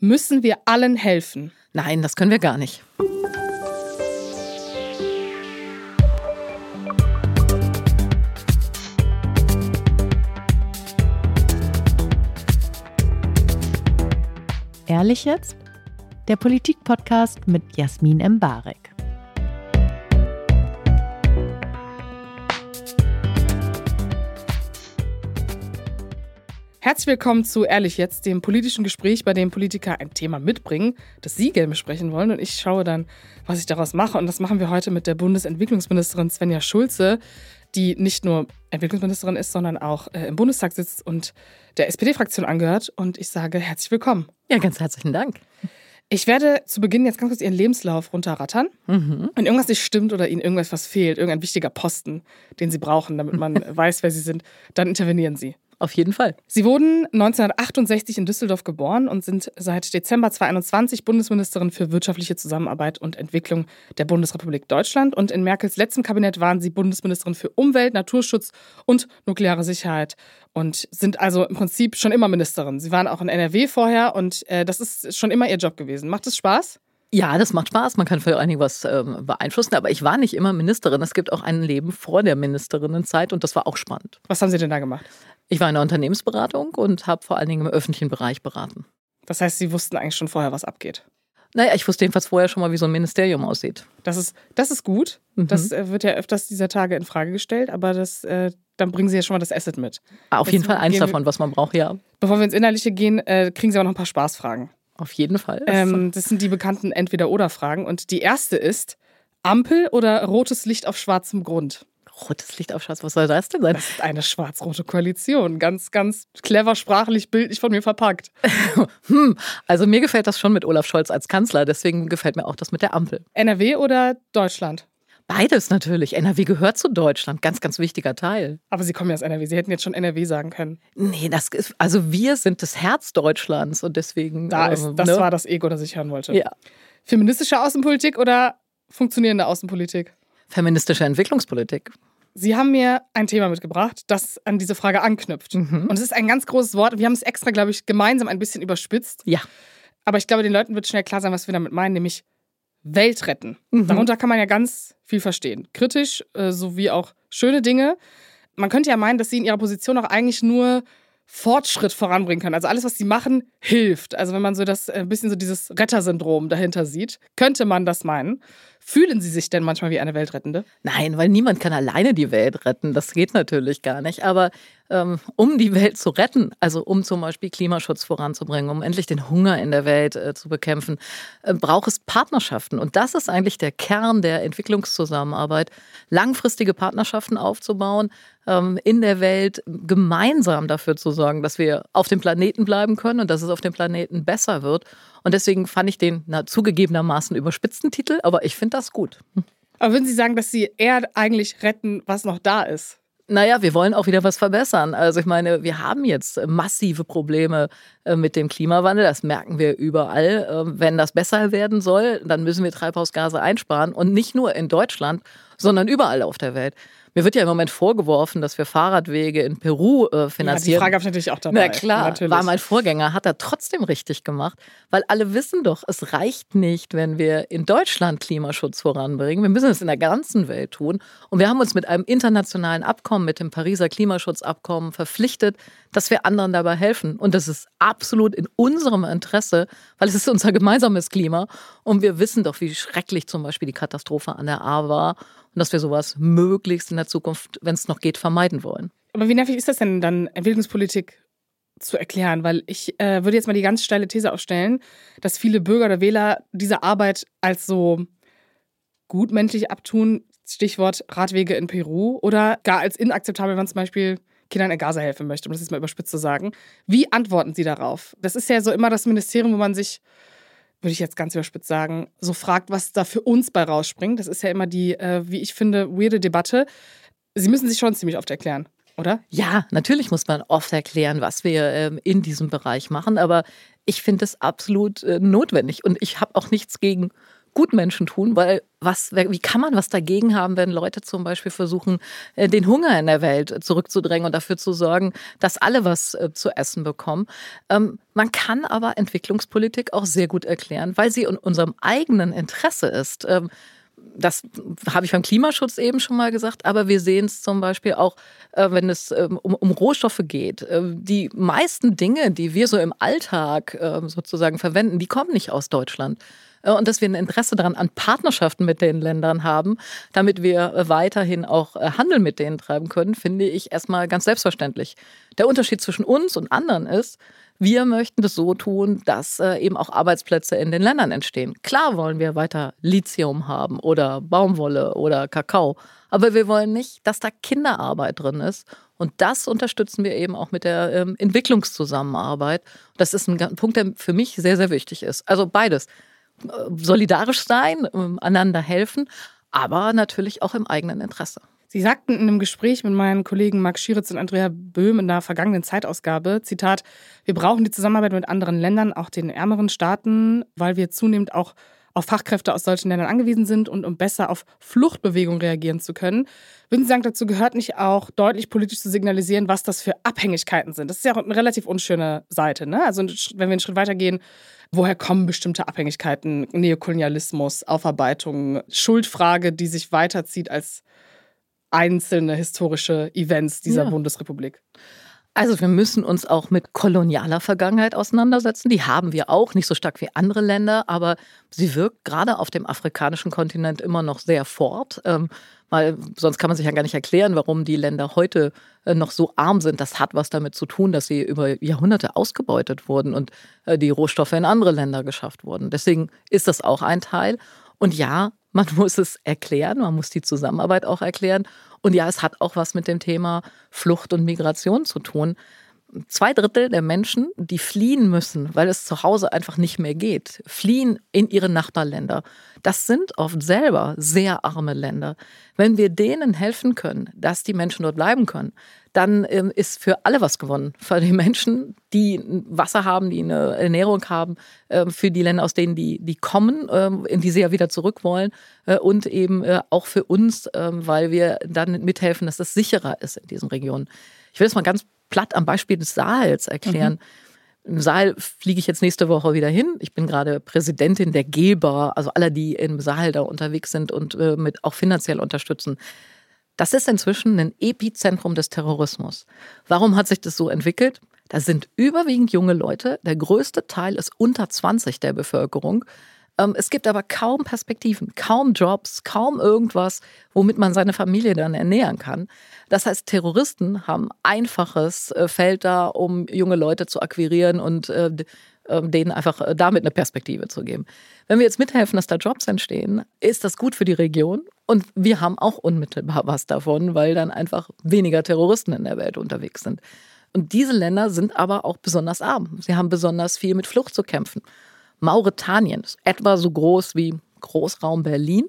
Müssen wir allen helfen? Nein, das können wir gar nicht. Ehrlich jetzt? Der Politik-Podcast mit Jasmin Embarek. Herzlich willkommen zu Ehrlich jetzt, dem politischen Gespräch, bei dem Politiker ein Thema mitbringen, das Sie gerne besprechen wollen. Und ich schaue dann, was ich daraus mache. Und das machen wir heute mit der Bundesentwicklungsministerin Svenja Schulze, die nicht nur Entwicklungsministerin ist, sondern auch äh, im Bundestag sitzt und der SPD-Fraktion angehört. Und ich sage herzlich willkommen. Ja, ganz herzlichen Dank. Ich werde zu Beginn jetzt ganz kurz Ihren Lebenslauf runterrattern. Mhm. Wenn irgendwas nicht stimmt oder Ihnen irgendwas was fehlt, irgendein wichtiger Posten, den Sie brauchen, damit man weiß, wer Sie sind, dann intervenieren Sie. Auf jeden Fall. Sie wurden 1968 in Düsseldorf geboren und sind seit Dezember 2021 Bundesministerin für wirtschaftliche Zusammenarbeit und Entwicklung der Bundesrepublik Deutschland. Und in Merkels letztem Kabinett waren Sie Bundesministerin für Umwelt, Naturschutz und nukleare Sicherheit und sind also im Prinzip schon immer Ministerin. Sie waren auch in NRW vorher und äh, das ist schon immer Ihr Job gewesen. Macht es Spaß? Ja, das macht Spaß. Man kann vor allen Dingen was ähm, beeinflussen. Aber ich war nicht immer Ministerin. Es gibt auch ein Leben vor der Ministerinnenzeit und das war auch spannend. Was haben Sie denn da gemacht? Ich war in der Unternehmensberatung und habe vor allen Dingen im öffentlichen Bereich beraten. Das heißt, Sie wussten eigentlich schon vorher, was abgeht. Naja, ich wusste jedenfalls vorher schon mal, wie so ein Ministerium aussieht. Das ist, das ist gut. Mhm. Das äh, wird ja öfters dieser Tage in Frage gestellt, aber das, äh, dann bringen Sie ja schon mal das Asset mit. Auf Jetzt jeden Fall eins davon, was man braucht, ja. Bevor wir ins Innerliche gehen, äh, kriegen Sie auch noch ein paar Spaßfragen. Auf jeden Fall. Ähm, das sind die bekannten Entweder-Oder-Fragen. Und die erste ist: Ampel oder rotes Licht auf schwarzem Grund? Rotes Licht auf schwarz, was soll das denn sein? Das ist eine schwarz-rote Koalition. Ganz, ganz clever sprachlich, bildlich von mir verpackt. hm, also mir gefällt das schon mit Olaf Scholz als Kanzler, deswegen gefällt mir auch das mit der Ampel. NRW oder Deutschland? Beides natürlich. NRW gehört zu Deutschland. Ganz, ganz wichtiger Teil. Aber Sie kommen ja aus NRW. Sie hätten jetzt schon NRW sagen können. Nee, das ist, also wir sind das Herz Deutschlands und deswegen. Da ist, äh, das ne? war das Ego, das ich hören wollte. Ja. Feministische Außenpolitik oder funktionierende Außenpolitik? Feministische Entwicklungspolitik. Sie haben mir ein Thema mitgebracht, das an diese Frage anknüpft. Mhm. Und es ist ein ganz großes Wort. Wir haben es extra, glaube ich, gemeinsam ein bisschen überspitzt. Ja. Aber ich glaube, den Leuten wird schnell klar sein, was wir damit meinen, nämlich Welt retten. Mhm. Darunter kann man ja ganz viel verstehen. Kritisch äh, sowie auch schöne Dinge. Man könnte ja meinen, dass sie in ihrer Position auch eigentlich nur Fortschritt voranbringen können. Also alles, was sie machen, hilft. Also wenn man so das äh, ein bisschen so dieses Rettersyndrom dahinter sieht, könnte man das meinen. Fühlen Sie sich denn manchmal wie eine Weltrettende? Nein, weil niemand kann alleine die Welt retten. Das geht natürlich gar nicht. Aber ähm, um die Welt zu retten, also um zum Beispiel Klimaschutz voranzubringen, um endlich den Hunger in der Welt äh, zu bekämpfen, äh, braucht es Partnerschaften. Und das ist eigentlich der Kern der Entwicklungszusammenarbeit, langfristige Partnerschaften aufzubauen, ähm, in der Welt gemeinsam dafür zu sorgen, dass wir auf dem Planeten bleiben können und dass es auf dem Planeten besser wird. Und deswegen fand ich den na, zugegebenermaßen überspitzten Titel, aber ich finde das gut. Aber würden Sie sagen, dass Sie eher eigentlich retten, was noch da ist? Naja, wir wollen auch wieder was verbessern. Also ich meine, wir haben jetzt massive Probleme äh, mit dem Klimawandel. Das merken wir überall. Ähm, Wenn das besser werden soll, dann müssen wir Treibhausgase einsparen. Und nicht nur in Deutschland, sondern überall auf der Welt. Mir wird ja im Moment vorgeworfen, dass wir Fahrradwege in Peru äh, Ja, die finanzieren. Frage habe ich natürlich auch dabei. Na klar, natürlich. war mein Vorgänger, hat er trotzdem richtig gemacht, weil alle wissen doch, es reicht nicht, wenn wir in Deutschland Klimaschutz voranbringen. Wir müssen es in der ganzen Welt tun. Und wir haben uns mit einem internationalen Abkommen, mit dem Pariser Klimaschutzabkommen verpflichtet, dass wir anderen dabei helfen. Und das ist absolut in unserem Interesse, weil es ist unser gemeinsames Klima. Und wir wissen doch, wie schrecklich zum Beispiel die Katastrophe an der A war und dass wir sowas möglichst in der Zukunft, wenn es noch geht, vermeiden wollen. Aber wie nervig ist das denn dann, Entwicklungspolitik zu erklären? Weil ich äh, würde jetzt mal die ganz steile These aufstellen, dass viele Bürger oder Wähler diese Arbeit als so gutmenschlich abtun, Stichwort Radwege in Peru, oder gar als inakzeptabel, wenn man zum Beispiel Kindern in Gaza helfen möchte, um das jetzt mal überspitzt zu sagen. Wie antworten Sie darauf? Das ist ja so immer das Ministerium, wo man sich, würde ich jetzt ganz überspitzt sagen, so fragt, was da für uns bei rausspringt. Das ist ja immer die, äh, wie ich finde, weirde Debatte. Sie müssen sich schon ziemlich oft erklären, oder? Ja, natürlich muss man oft erklären, was wir ähm, in diesem Bereich machen, aber ich finde es absolut äh, notwendig und ich habe auch nichts gegen Gutmenschen tun, weil was, wie kann man was dagegen haben, wenn Leute zum Beispiel versuchen, äh, den Hunger in der Welt zurückzudrängen und dafür zu sorgen, dass alle was äh, zu essen bekommen? Ähm, man kann aber Entwicklungspolitik auch sehr gut erklären, weil sie in unserem eigenen Interesse ist. Ähm, das habe ich beim Klimaschutz eben schon mal gesagt, aber wir sehen es zum Beispiel auch, äh, wenn es ähm, um, um Rohstoffe geht. Die meisten Dinge, die wir so im Alltag sozusagen verwenden, die kommen nicht aus Deutschland und dass wir ein Interesse daran an Partnerschaften mit den Ländern haben, damit wir weiterhin auch Handel mit denen treiben können, finde ich erstmal ganz selbstverständlich. Der Unterschied zwischen uns und anderen ist, wir möchten das so tun, dass äh, eben auch Arbeitsplätze in den Ländern entstehen. Klar wollen wir weiter Lithium haben oder Baumwolle oder Kakao, aber wir wollen nicht, dass da Kinderarbeit drin ist. Und das unterstützen wir eben auch mit der ähm, Entwicklungszusammenarbeit. Das ist ein Punkt, der für mich sehr, sehr wichtig ist. Also beides. Äh, solidarisch sein, äh, einander helfen, aber natürlich auch im eigenen Interesse. Sie sagten in einem Gespräch mit meinen Kollegen Max Schieritz und Andrea Böhm in der vergangenen Zeitausgabe, Zitat, wir brauchen die Zusammenarbeit mit anderen Ländern, auch den ärmeren Staaten, weil wir zunehmend auch auf Fachkräfte aus solchen Ländern angewiesen sind und um besser auf Fluchtbewegungen reagieren zu können. Würden Sie sagen, dazu gehört nicht auch deutlich politisch zu signalisieren, was das für Abhängigkeiten sind? Das ist ja auch eine relativ unschöne Seite. Ne? Also wenn wir einen Schritt weitergehen, woher kommen bestimmte Abhängigkeiten, Neokolonialismus, Aufarbeitung, Schuldfrage, die sich weiterzieht als einzelne historische Events dieser ja. Bundesrepublik. Also wir müssen uns auch mit kolonialer Vergangenheit auseinandersetzen. Die haben wir auch, nicht so stark wie andere Länder, aber sie wirkt gerade auf dem afrikanischen Kontinent immer noch sehr fort. Ähm, weil sonst kann man sich ja gar nicht erklären, warum die Länder heute äh, noch so arm sind. Das hat was damit zu tun, dass sie über Jahrhunderte ausgebeutet wurden und äh, die Rohstoffe in andere Länder geschafft wurden. Deswegen ist das auch ein Teil. Und ja, man muss es erklären, man muss die Zusammenarbeit auch erklären. Und ja, es hat auch was mit dem Thema Flucht und Migration zu tun. Zwei Drittel der Menschen, die fliehen müssen, weil es zu Hause einfach nicht mehr geht, fliehen in ihre Nachbarländer. Das sind oft selber sehr arme Länder. Wenn wir denen helfen können, dass die Menschen dort bleiben können, dann ähm, ist für alle was gewonnen. Für die Menschen, die Wasser haben, die eine Ernährung haben, äh, für die Länder, aus denen die, die kommen, äh, in die sie ja wieder zurück wollen äh, und eben äh, auch für uns, ähm, weil wir dann mithelfen, dass es sicherer ist in diesen Regionen. Ich will es mal ganz platt am Beispiel des Saals erklären. Mhm. Im Saal fliege ich jetzt nächste Woche wieder hin. Ich bin gerade Präsidentin der Geber, also aller, die im Saal da unterwegs sind und äh, mit auch finanziell unterstützen. Das ist inzwischen ein Epizentrum des Terrorismus. Warum hat sich das so entwickelt? Da sind überwiegend junge Leute. Der größte Teil ist unter 20 der Bevölkerung. Ähm, es gibt aber kaum Perspektiven, kaum Jobs, kaum irgendwas, womit man seine Familie dann ernähren kann. Das heißt, Terroristen haben einfaches äh, Feld da, um junge Leute zu akquirieren und äh, denen einfach äh, damit eine Perspektive zu geben. Wenn wir jetzt mithelfen, dass da Jobs entstehen, ist das gut für die Region und wir haben auch unmittelbar was davon, weil dann einfach weniger Terroristen in der Welt unterwegs sind. Und diese Länder sind aber auch besonders arm. Sie haben besonders viel mit Flucht zu kämpfen. Mauretanien ist etwa so groß wie Großraum Berlin,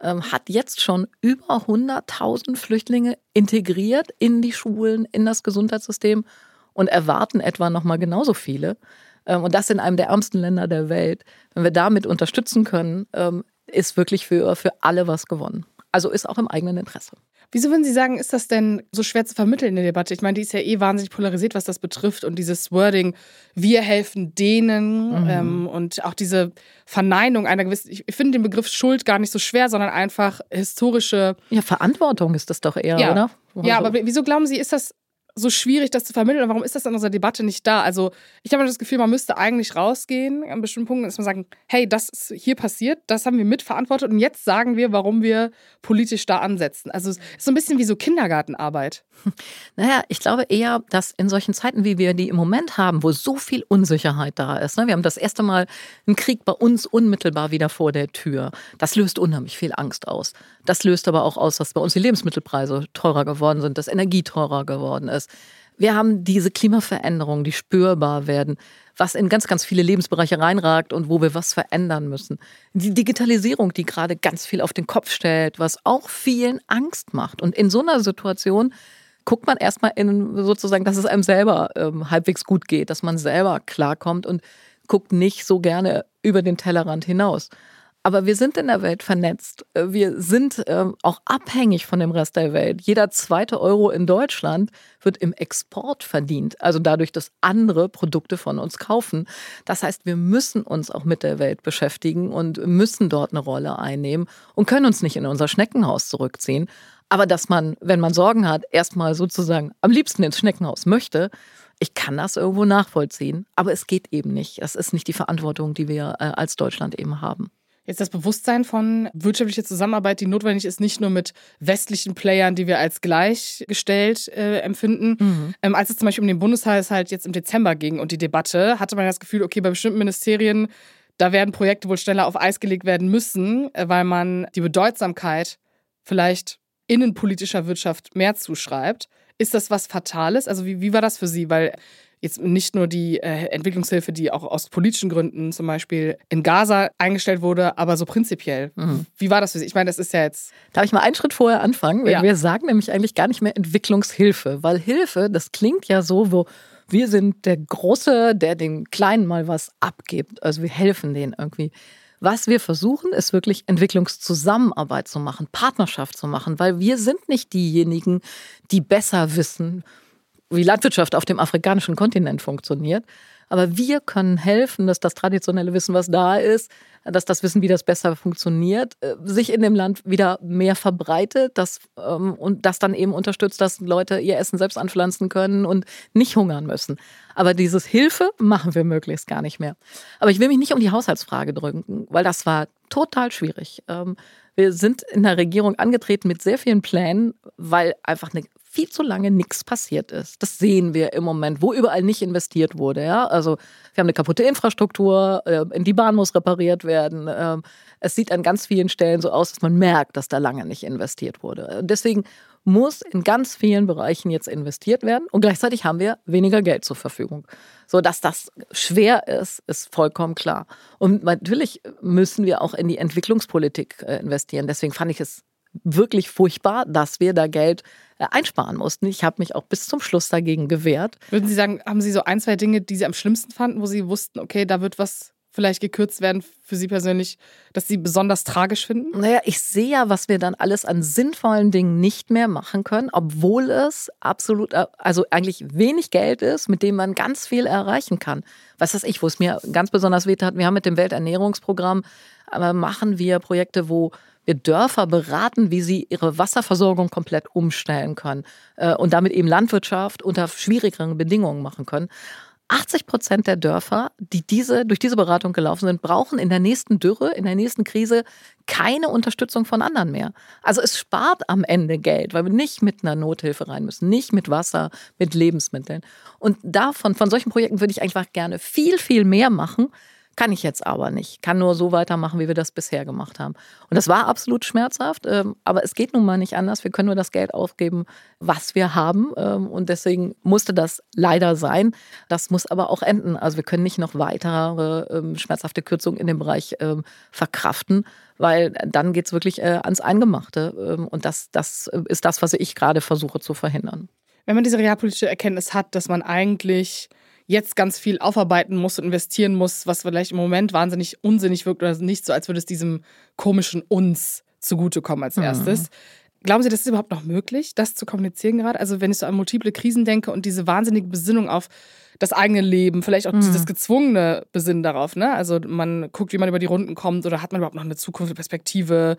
ähm, hat jetzt schon über 100.000 Flüchtlinge integriert in die Schulen, in das Gesundheitssystem und erwarten etwa noch mal genauso viele. Ähm, und das in einem der ärmsten Länder der Welt. Wenn wir damit unterstützen können, ähm, ist wirklich für, für alle was gewonnen. Also ist auch im eigenen Interesse. Wieso würden Sie sagen, ist das denn so schwer zu vermitteln in der Debatte? Ich meine, die ist ja eh wahnsinnig polarisiert, was das betrifft. Und dieses Wording, wir helfen denen mhm. ähm, und auch diese Verneinung einer gewissen, ich finde den Begriff Schuld gar nicht so schwer, sondern einfach historische. Ja, Verantwortung ist das doch eher, ja. oder? Ja, aber wieso glauben Sie, ist das so schwierig, das zu vermitteln? Und warum ist das in unserer Debatte nicht da? Also, ich habe das Gefühl, man müsste eigentlich rausgehen an bestimmten Punkten, man sagen, hey, das ist hier passiert, das haben wir mitverantwortet und jetzt sagen wir, warum wir politisch da ansetzen. Also, es ist so ein bisschen wie so Kindergartenarbeit. Naja, ich glaube eher, dass in solchen Zeiten, wie wir die im Moment haben, wo so viel Unsicherheit da ist, ne? wir haben das erste Mal einen Krieg bei uns unmittelbar wieder vor der Tür. Das löst unheimlich viel Angst aus. Das löst aber auch aus, dass bei uns die Lebensmittelpreise teurer geworden sind, dass Energie teurer geworden ist. Wir haben diese Klimaveränderungen, die spürbar werden, was in ganz, ganz viele Lebensbereiche reinragt und wo wir was verändern müssen. Die Digitalisierung, die gerade ganz viel auf den Kopf stellt, was auch vielen Angst macht. Und in so einer Situation guckt man erstmal in sozusagen, dass es einem selber ähm, halbwegs gut geht, dass man selber klarkommt und guckt nicht so gerne über den Tellerrand hinaus. Aber wir sind in der Welt vernetzt. Äh, wir sind ähm, auch abhängig von dem Rest der Welt. Jeder zweite Euro in Deutschland wird im Export verdient. Also dadurch, dass andere Produkte von uns kaufen. Das heißt, wir müssen uns auch mit der Welt beschäftigen und müssen dort eine Rolle einnehmen und können uns nicht in unser Schneckenhaus zurückziehen. Aber dass man, wenn man Sorgen hat, erstmal sozusagen am liebsten ins Schneckenhaus möchte, ich kann das irgendwo nachvollziehen, aber es geht eben nicht. Das ist nicht die Verantwortung, die wir äh, als Deutschland eben haben. Jetzt das Bewusstsein von wirtschaftlicher Zusammenarbeit, die notwendig ist, nicht nur mit westlichen Playern, die wir als gleichgestellt äh, empfinden. Mhm. Ähm, als es zum Beispiel um den Bundeshaushalt jetzt im Dezember ging und die Debatte, hatte man das Gefühl, okay, bei bestimmten Ministerien, da werden Projekte wohl schneller auf Eis gelegt werden müssen, äh, weil man die Bedeutsamkeit vielleicht innenpolitischer Wirtschaft mehr zuschreibt. Ist das was Fatales? Also wie, wie war das für Sie? Weil jetzt nicht nur die äh, Entwicklungshilfe, die auch aus politischen Gründen zum Beispiel in Gaza eingestellt wurde, aber so prinzipiell. Mhm. Wie war das für Sie? Ich meine, das ist ja jetzt. Darf ich mal einen Schritt vorher anfangen? Ja. Wir sagen nämlich eigentlich gar nicht mehr Entwicklungshilfe, weil Hilfe, das klingt ja so, wo wir sind der Große, der den Kleinen mal was abgibt. Also wir helfen denen irgendwie. Was wir versuchen, ist wirklich Entwicklungszusammenarbeit zu machen, Partnerschaft zu machen, weil wir sind nicht diejenigen, die besser wissen, wie Landwirtschaft auf dem afrikanischen Kontinent funktioniert. Aber wir können helfen, dass das traditionelle Wissen, was da ist, dass das Wissen, wie das besser funktioniert, äh, sich in dem Land wieder mehr verbreitet dass, ähm, und das dann eben unterstützt, dass Leute ihr Essen selbst anpflanzen können und nicht hungern müssen. Aber dieses Hilfe machen wir möglichst gar nicht mehr. Aber ich will mich nicht um die Haushaltsfrage drücken, weil das war total schwierig. Ähm, wir sind in der Regierung angetreten mit sehr vielen Plänen, weil einfach eine viel zu lange nichts passiert ist. Das sehen wir im Moment, wo überall nicht investiert wurde. Ja? Also wir haben eine kaputte Infrastruktur, äh, die Bahn muss repariert werden. Ähm, es sieht an ganz vielen Stellen so aus, dass man merkt, dass da lange nicht investiert wurde. Deswegen muss in ganz vielen Bereichen jetzt investiert werden und gleichzeitig haben wir weniger Geld zur Verfügung. So dass das schwer ist, ist vollkommen klar. Und natürlich müssen wir auch in die Entwicklungspolitik äh, investieren. Deswegen fand ich es wirklich furchtbar, dass wir da Geld äh, einsparen mussten. Ich habe mich auch bis zum Schluss dagegen gewehrt. Würden Sie sagen, haben Sie so ein, zwei Dinge, die Sie am schlimmsten fanden, wo Sie wussten, okay, da wird was vielleicht gekürzt werden für Sie persönlich, dass Sie besonders tragisch finden? Naja, ich sehe ja, was wir dann alles an sinnvollen Dingen nicht mehr machen können, obwohl es absolut, äh, also eigentlich wenig Geld ist, mit dem man ganz viel erreichen kann. Was weiß ich, wo es mir ganz besonders weh hat, wir haben mit dem Welternährungsprogramm, aber äh, machen wir Projekte, wo wir Dörfer beraten, wie sie ihre Wasserversorgung komplett umstellen können äh, und damit eben Landwirtschaft unter schwierigeren Bedingungen machen können. 80 Prozent der Dörfer, die diese, durch diese Beratung gelaufen sind, brauchen in der nächsten Dürre, in der nächsten Krise keine Unterstützung von anderen mehr. Also es spart am Ende Geld, weil wir nicht mit einer Nothilfe rein müssen, nicht mit Wasser, mit Lebensmitteln. Und davon, von solchen Projekten würde ich einfach gerne viel, viel mehr machen, kann ich jetzt aber nicht. Kann nur so weitermachen, wie wir das bisher gemacht haben. Und das war absolut schmerzhaft, ähm, aber es geht nun mal nicht anders. Wir können nur das Geld aufgeben, was wir haben. Ähm, und deswegen musste das leider sein. Das muss aber auch enden. Also wir können nicht noch weitere ähm, schmerzhafte Kürzungen in dem Bereich verkraften, weil dann geht es wirklich äh, ans Eingemachte. Und das, das ist das, was ich gerade versuche zu verhindern. Wenn man diese realpolitische Erkenntnis hat, dass man eigentlich jetzt ganz viel aufarbeiten muss und investieren muss, was vielleicht im Moment wahnsinnig unsinnig wirkt oder nicht so, als würde es diesem komischen uns zugutekommen als mhm. erstes. Mhm. Glauben Sie, das ist überhaupt noch möglich, das zu kommunizieren gerade? Also wenn ich so an multiple Krisen denke und diese wahnsinnige Besinnung auf das eigene Leben, vielleicht auch mhm. dieses gezwungene Besinnen darauf, ne? Also man guckt, wie man über die Runden kommt oder hat man überhaupt noch eine Zukunftsperspektive?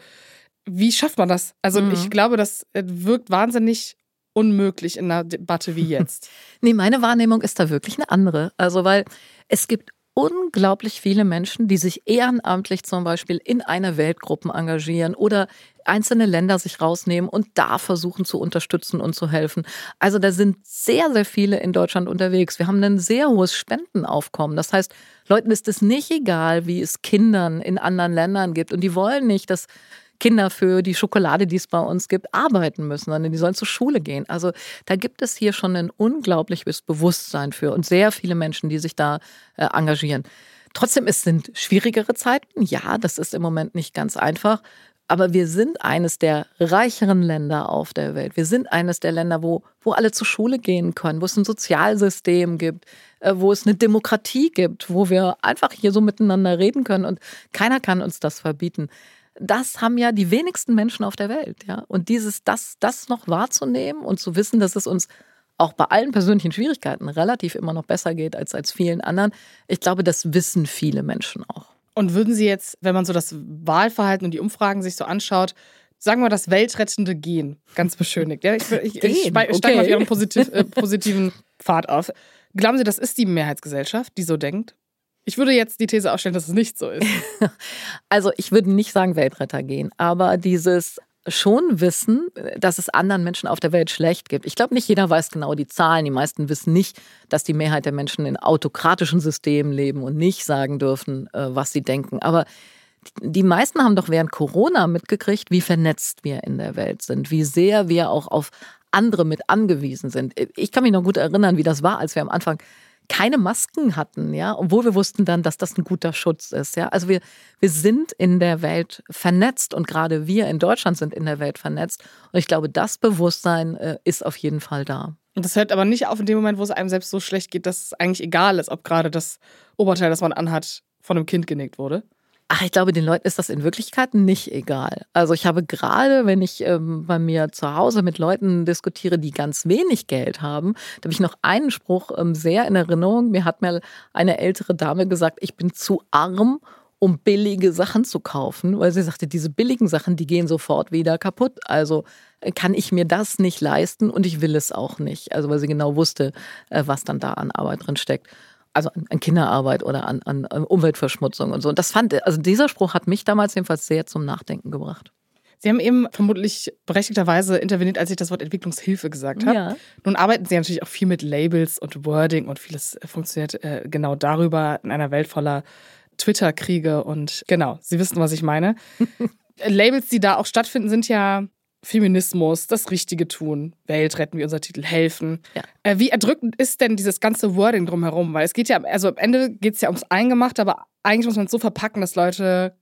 Wie schafft man das? Also mhm. ich glaube, das äh, wirkt wahnsinnig unmöglich in einer Debatte wie jetzt. nee, meine Wahrnehmung ist da wirklich eine andere. Also, weil es gibt unglaublich viele Menschen, die sich ehrenamtlich zum Beispiel in eine Weltgruppen engagieren oder einzelne Länder sich rausnehmen und da versuchen zu unterstützen und zu helfen. Also da sind sehr, sehr viele in Deutschland unterwegs. Wir haben ein sehr hohes Spendenaufkommen. Das heißt, Leuten ist es nicht egal, wie es Kindern in anderen Ländern gibt und die wollen nicht, dass Kinder für die Schokolade, die es bei uns gibt, arbeiten müssen, sondern die sollen zur Schule gehen. Also da gibt es hier schon ein unglaubliches Bewusstsein für und sehr viele Menschen, die sich da äh, engagieren. Trotzdem, es sind schwierigere Zeiten. Ja, das ist im Moment nicht ganz einfach. Aber wir sind eines der reicheren Länder auf der Welt. Wir sind eines der Länder, wo, wo alle zur Schule gehen können, wo es ein Sozialsystem gibt, äh, wo es eine Demokratie gibt, wo wir einfach hier so miteinander reden können und keiner kann uns das verbieten. Das haben ja die wenigsten Menschen auf der Welt, ja. Und dieses, das, das noch wahrzunehmen und zu wissen, dass es uns auch bei allen persönlichen Schwierigkeiten relativ immer noch besser geht als als vielen anderen. Ich glaube, das wissen viele Menschen auch. Und würden Sie jetzt, wenn man so das Wahlverhalten und die Umfragen sich so anschaut, sagen wir das weltrettende Gehen, ganz beschönigt. Ja, ich, ich, ich steige okay. mal auf Ihren positiv, äh, positiven Pfad auf. Glauben Sie, das ist die Mehrheitsgesellschaft, die so denkt? Ich würde jetzt die These aufstellen, dass es nicht so ist. Also ich würde nicht sagen Weltretter gehen, aber dieses schon wissen, dass es anderen Menschen auf der Welt schlecht gibt. Ich glaube, nicht jeder weiß genau die Zahlen. Die meisten wissen nicht, dass die Mehrheit der Menschen in autokratischen Systemen leben und nicht sagen dürfen, äh, was sie denken. Aber die meisten haben doch während Corona mitgekriegt, wie vernetzt wir in der Welt sind, wie sehr wir auch auf andere mit angewiesen sind. Ich kann mich noch gut erinnern, wie das war, als wir am Anfang keine Masken hatten, ja, obwohl wir wussten dann, dass das ein guter Schutz ist, ja. Also wir, wir sind in der Welt vernetzt und gerade wir in Deutschland sind in der Welt vernetzt. Und ich glaube, das Bewusstsein äh, ist auf jeden Fall da. Und das hört aber nicht auf in dem Moment, wo es einem selbst so schlecht geht, dass es eigentlich egal ist, ob gerade das Oberteil, das man anhat, von einem Kind genäht wurde. Ach, ich glaube, den Leuten ist das in Wirklichkeit nicht egal. Also ich habe gerade, wenn ich ähm, bei mir zu Hause mit Leuten diskutiere, die ganz wenig Geld haben, da habe ich noch einen Spruch ähm, sehr in Erinnerung. Mir hat mal eine ältere Dame gesagt, ich bin zu arm, um billige Sachen zu kaufen, weil sie sagte, diese billigen Sachen, die gehen sofort wieder kaputt. Also äh, kann ich mir das nicht leisten und ich will es auch nicht. Also weil sie genau wusste, äh, was dann da an Arbeit drin steckt also an, Kinderarbeit oder an, an, Umweltverschmutzung und so. Und das fand, also dieser Spruch hat mich damals jedenfalls sehr zum Nachdenken gebracht. Sie haben eben vermutlich berechtigterweise interveniert, als ich das Wort Entwicklungshilfe gesagt habe. Ja. Nun arbeiten Sie natürlich auch viel mit Labels und Wording und vieles funktioniert äh, genau darüber in einer Welt voller Twitter-Kriege und genau, Sie wissen, was ich meine. Labels, die da auch stattfinden, sind ja Feminismus, das Richtige tun, Welt retten, wie unser Titel, helfen. Ja. Äh, wie erdrückend ist denn dieses ganze Wording drumherum? Weil es geht ja, also am Ende geht es ja ums Eingemachte, aber eigentlich muss man es so verpacken, dass Leute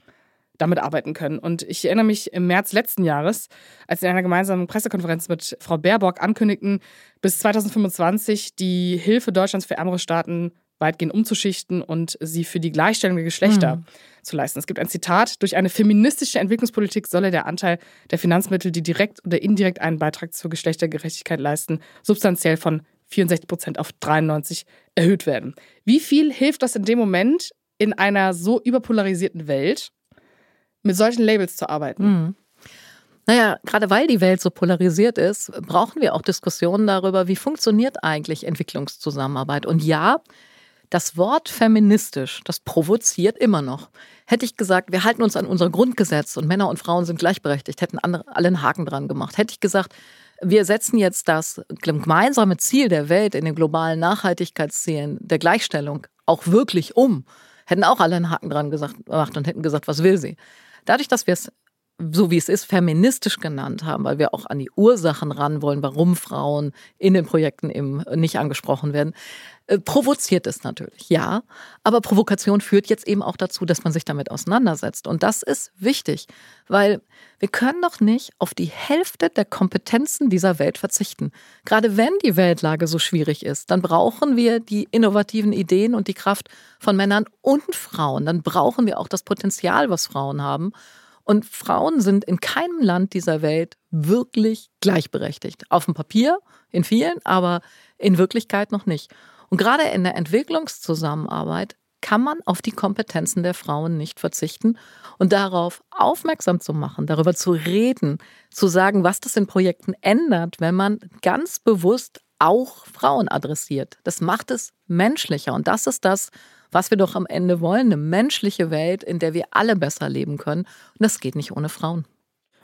damit arbeiten können. Und ich erinnere mich im März letzten Jahres, als sie in einer gemeinsamen Pressekonferenz mit Frau Baerbock ankündigten, bis 2025 die Hilfe Deutschlands für ärmere Staaten weitgehend umzuschichten und sie für die Gleichstellung der Geschlechter mhm. zu leisten. Es gibt ein Zitat, durch eine feministische Entwicklungspolitik solle der Anteil der Finanzmittel, die direkt oder indirekt einen Beitrag zur Geschlechtergerechtigkeit leisten, substanziell von 64 Prozent auf 93 erhöht werden. Wie viel hilft das in dem Moment in einer so überpolarisierten Welt, mit solchen Labels zu arbeiten? Mhm. Naja, gerade weil die Welt so polarisiert ist, brauchen wir auch Diskussionen darüber, wie funktioniert eigentlich Entwicklungszusammenarbeit. Und ja, das Wort feministisch, das provoziert immer noch. Hätte ich gesagt, wir halten uns an unser Grundgesetz und Männer und Frauen sind gleichberechtigt, hätten alle einen Haken dran gemacht. Hätte ich gesagt, wir setzen jetzt das gemeinsame Ziel der Welt in den globalen Nachhaltigkeitszielen der Gleichstellung auch wirklich um, hätten auch alle einen Haken dran gemacht und hätten gesagt, was will sie? Dadurch, dass wir es so wie es ist, feministisch genannt haben, weil wir auch an die Ursachen ran wollen, warum Frauen in den Projekten eben nicht angesprochen werden, äh, provoziert es natürlich, ja. Aber Provokation führt jetzt eben auch dazu, dass man sich damit auseinandersetzt. Und das ist wichtig, weil wir können doch nicht auf die Hälfte der Kompetenzen dieser Welt verzichten. Gerade wenn die Weltlage so schwierig ist, dann brauchen wir die innovativen Ideen und die Kraft von Männern und Frauen. Dann brauchen wir auch das Potenzial, was Frauen haben. Und Frauen sind in keinem Land dieser Welt wirklich gleichberechtigt. Auf dem Papier, in vielen, aber in Wirklichkeit noch nicht. Und gerade in der Entwicklungszusammenarbeit kann man auf die Kompetenzen der Frauen nicht verzichten und darauf aufmerksam zu machen, darüber zu reden, zu sagen, was das in Projekten ändert, wenn man ganz bewusst auch Frauen adressiert. Das macht es menschlicher und das ist das, was wir doch am Ende wollen, eine menschliche Welt, in der wir alle besser leben können. Und das geht nicht ohne Frauen.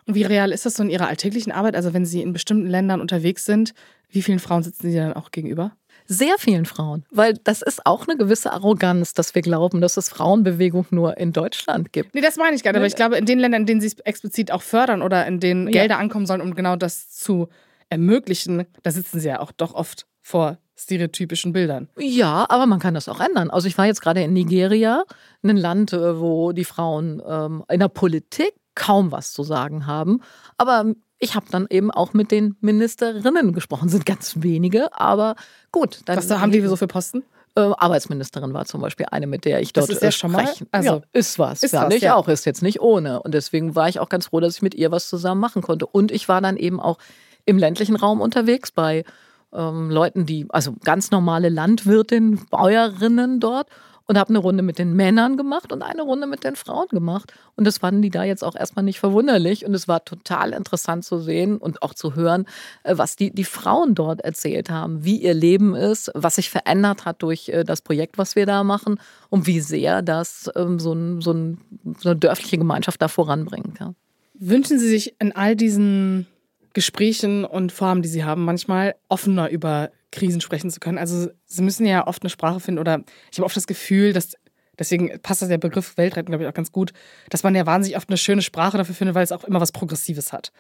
Und wie real ist das so in Ihrer alltäglichen Arbeit? Also wenn Sie in bestimmten Ländern unterwegs sind, wie vielen Frauen sitzen Sie dann auch gegenüber? Sehr vielen Frauen, weil das ist auch eine gewisse Arroganz, dass wir glauben, dass es Frauenbewegung nur in Deutschland gibt. Nee, das meine ich gar nicht, aber ich glaube, in den Ländern, in denen sie es explizit auch fördern oder in denen ja. Gelder ankommen sollen, um genau das zu ermöglichen, da sitzen sie ja auch doch oft vor stereotypischen Bildern. Ja, aber man kann das auch ändern. Also ich war jetzt gerade in Nigeria, ein Land, äh, wo die Frauen ähm, in der Politik kaum was zu sagen haben. Aber ich habe dann eben auch mit den Ministerinnen gesprochen. Sind ganz wenige, aber gut. Dann was haben die so für Posten? Äh, Arbeitsministerin war zum Beispiel eine, mit der ich dort das ist ja schon mal, also ja, ist was, ist ja, was, ich ja. auch, ist jetzt nicht ohne. Und deswegen war ich auch ganz froh, dass ich mit ihr was zusammen machen konnte. Und ich war dann eben auch im ländlichen Raum unterwegs bei ähm, Leuten, die, also ganz normale Landwirtinnen, Bäuerinnen dort und habe eine Runde mit den Männern gemacht und eine Runde mit den Frauen gemacht. Und das fanden die da jetzt auch erstmal nicht verwunderlich. Und es war total interessant zu sehen und auch zu hören, äh, was die, die Frauen dort erzählt haben, wie ihr Leben ist, was sich verändert hat durch äh, das Projekt, was wir da machen und wie sehr das ähm, so, ein, so, ein, so eine dörfliche Gemeinschaft da voranbringt. Ja. Wünschen Sie sich in all diesen Gesprächen und Formen, die Sie haben, manchmal offener über Krisen sprechen zu können. Also sie müssen ja oft eine Sprache finden oder ich habe oft das Gefühl, dass deswegen passt das der Begriff Weltretten, glaube ich, auch ganz gut, dass man ja wahnsinnig oft eine schöne Sprache dafür findet, weil es auch immer was Progressives hat.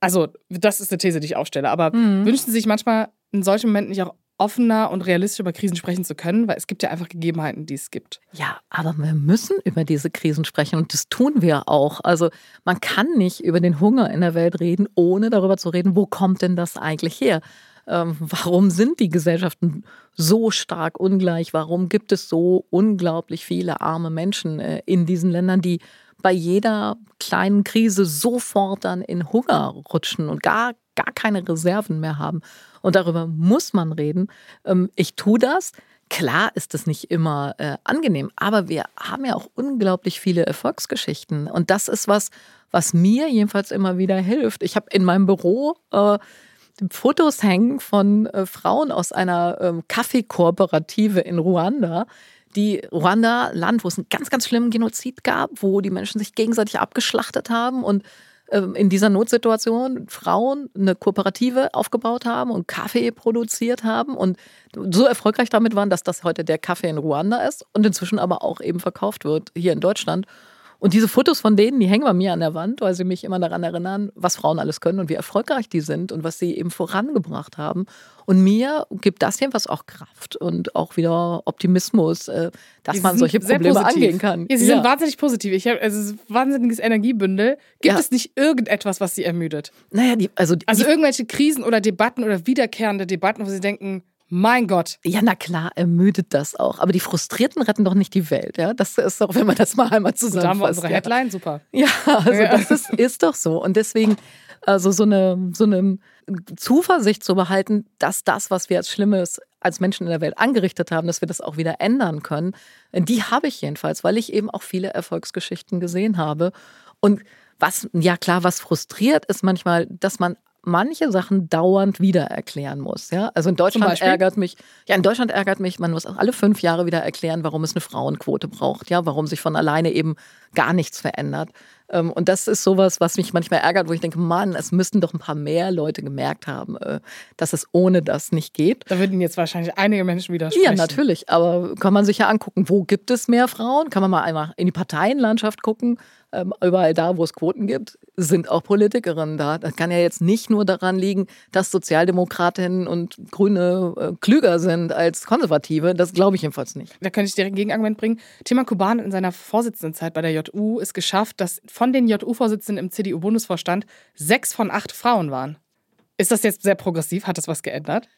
Also, das ist eine These, die ich aufstelle. Aber mhm. wünschen Sie sich manchmal in solchen Momenten nicht auch offener und realistisch über Krisen sprechen zu können, weil es gibt ja einfach Gegebenheiten, die es gibt. Ja, aber wir müssen über diese Krisen sprechen und das tun wir auch. Also man kann nicht über den Hunger in der Welt reden, ohne darüber zu reden, wo kommt denn das eigentlich her? Ähm, warum sind die Gesellschaften so stark ungleich? Warum gibt es so unglaublich viele arme Menschen äh, in diesen Ländern, die bei jeder kleinen Krise sofort dann in Hunger rutschen und gar, gar keine Reserven mehr haben? Und darüber muss man reden. Ähm, ich tue das. Klar ist es nicht immer äh, angenehm, aber wir haben ja auch unglaublich viele Erfolgsgeschichten. Und das ist was, was mir jedenfalls immer wieder hilft. Ich habe in meinem Büro äh, Fotos hängen von äh, Frauen aus einer ähm, Kaffeekooperative in Ruanda. Die Ruanda, Land, wo es einen ganz, ganz schlimmen Genozid gab, wo die Menschen sich gegenseitig abgeschlachtet haben und in dieser Notsituation Frauen eine Kooperative aufgebaut haben und Kaffee produziert haben und so erfolgreich damit waren, dass das heute der Kaffee in Ruanda ist und inzwischen aber auch eben verkauft wird hier in Deutschland. Und diese Fotos von denen, die hängen bei mir an der Wand, weil sie mich immer daran erinnern, was Frauen alles können und wie erfolgreich die sind und was sie eben vorangebracht haben. Und mir gibt das jedenfalls auch Kraft und auch wieder Optimismus, äh, dass man solche Probleme angehen kann. Ja, sie ja. sind wahnsinnig positiv. Ich habe also ein wahnsinniges Energiebündel. Gibt ja. es nicht irgendetwas, was sie ermüdet? Naja, die, also, also die, irgendwelche Krisen oder Debatten oder wiederkehrende Debatten, wo sie denken, mein Gott. Ja, na klar, ermüdet das auch. Aber die Frustrierten retten doch nicht die Welt. Ja? Das ist doch, wenn man das mal einmal zusammenfasst. Da haben wir unsere Headline, super. Ja, also ja. das ist, ist doch so. Und deswegen, also so eine, so eine Zuversicht zu behalten, dass das, was wir als Schlimmes als Menschen in der Welt angerichtet haben, dass wir das auch wieder ändern können, die habe ich jedenfalls, weil ich eben auch viele Erfolgsgeschichten gesehen habe. Und was, ja klar, was frustriert, ist manchmal, dass man manche Sachen dauernd wieder erklären muss. Ja? Also in Deutschland ärgert mich, ja, in Deutschland ärgert mich, man muss auch alle fünf Jahre wieder erklären, warum es eine Frauenquote braucht, ja, warum sich von alleine eben gar nichts verändert. Ähm, und das ist sowas, was mich manchmal ärgert, wo ich denke, Mann, es müssten doch ein paar mehr Leute gemerkt haben, äh, dass es ohne das nicht geht. Da würden jetzt wahrscheinlich einige Menschen widersprechen. Ja, natürlich. Aber kann man sich ja angucken, wo gibt es mehr Frauen? Kann man mal einmal in die Parteienlandschaft gucken überall da, wo es Quoten gibt, sind auch Politikerinnen da. Das kann ja jetzt nicht nur daran liegen, dass Sozialdemokratinnen und Grüne äh, klüger sind als Konservative. Das glaube ich jedenfalls nicht. Da könnte ich direkt ein Gegenargument bringen. Thema Kuban in seiner Vorsitzendenzeit bei der JU ist geschafft, dass von den JU-Vorsitzenden im CDU-Bundesvorstand sechs von acht Frauen waren. Ist das jetzt sehr progressiv? Hat das was geändert?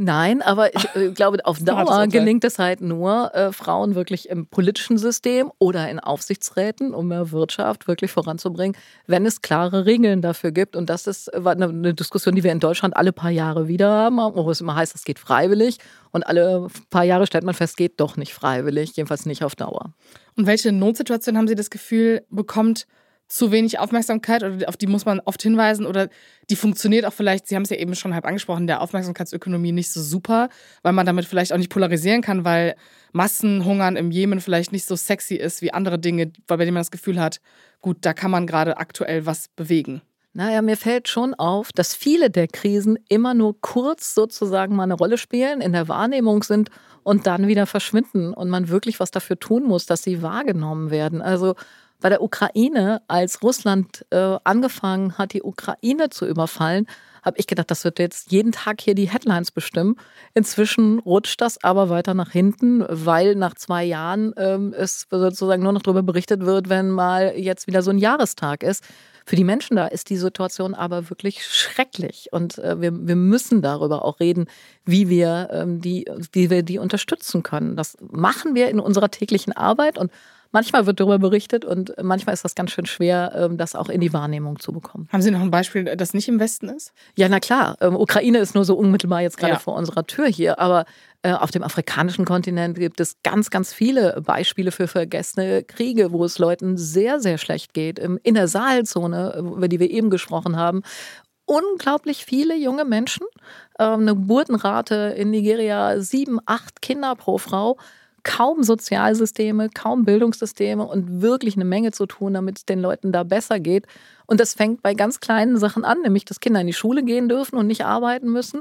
Nein, aber ich äh, glaube, auf Dauer gelingt es halt nur, äh, Frauen wirklich im politischen System oder in Aufsichtsräten, um mehr Wirtschaft wirklich voranzubringen, wenn es klare Regeln dafür gibt. Und das ist äh, eine, eine Diskussion, die wir in Deutschland alle paar Jahre wieder haben, wo es immer heißt, es geht freiwillig. Und alle paar Jahre stellt man fest, geht doch nicht freiwillig, jedenfalls nicht auf Dauer. Und welche Notsituation haben Sie das Gefühl, bekommt zu wenig Aufmerksamkeit oder auf die muss man oft hinweisen oder die funktioniert auch vielleicht, Sie haben es ja eben schon halb angesprochen, der Aufmerksamkeitsökonomie nicht so super, weil man damit vielleicht auch nicht polarisieren kann, weil Massenhungern im Jemen vielleicht nicht so sexy ist wie andere Dinge, weil bei denen man das Gefühl hat, gut, da kann man gerade aktuell was bewegen. Naja, mir fällt schon auf, dass viele der Krisen immer nur kurz sozusagen mal eine Rolle spielen, in der Wahrnehmung sind und dann wieder verschwinden und man wirklich was dafür tun muss, dass sie wahrgenommen werden. Also bei der Ukraine, als Russland äh, angefangen hat, die Ukraine zu überfallen, habe ich gedacht, das wird jetzt jeden Tag hier die Headlines bestimmen. Inzwischen rutscht das aber weiter nach hinten, weil nach zwei Jahren ähm, es sozusagen nur noch darüber berichtet wird, wenn mal jetzt wieder so ein Jahrestag ist. Für die Menschen da ist die Situation aber wirklich schrecklich. Und äh, wir, wir müssen darüber auch reden, wie wir, ähm, die, wie wir die unterstützen können. Das machen wir in unserer täglichen Arbeit und manchmal wird darüber berichtet und manchmal ist das ganz schön schwer, ähm, das auch in die Wahrnehmung zu bekommen. Haben Sie noch ein Beispiel, das nicht im Westen ist? Ja, na klar. Ähm, Ukraine ist nur so unmittelbar jetzt gerade ja. vor unserer Tür hier, aber äh, auf dem afrikanischen Kontinent gibt es ganz, ganz viele Beispiele für vergessene Kriege, wo es Leuten sehr, sehr schlecht geht. In der Sahelzone, über die wir eben gesprochen haben, unglaublich viele junge Menschen. Ähm, eine Geburtenrate in Nigeria, sieben, acht Kinder pro Frau. Kaum Sozialsysteme, kaum Bildungssysteme und wirklich eine Menge zu tun, damit es den Leuten da besser geht. Und das fängt bei ganz kleinen Sachen an, nämlich dass Kinder in die Schule gehen dürfen und nicht arbeiten müssen.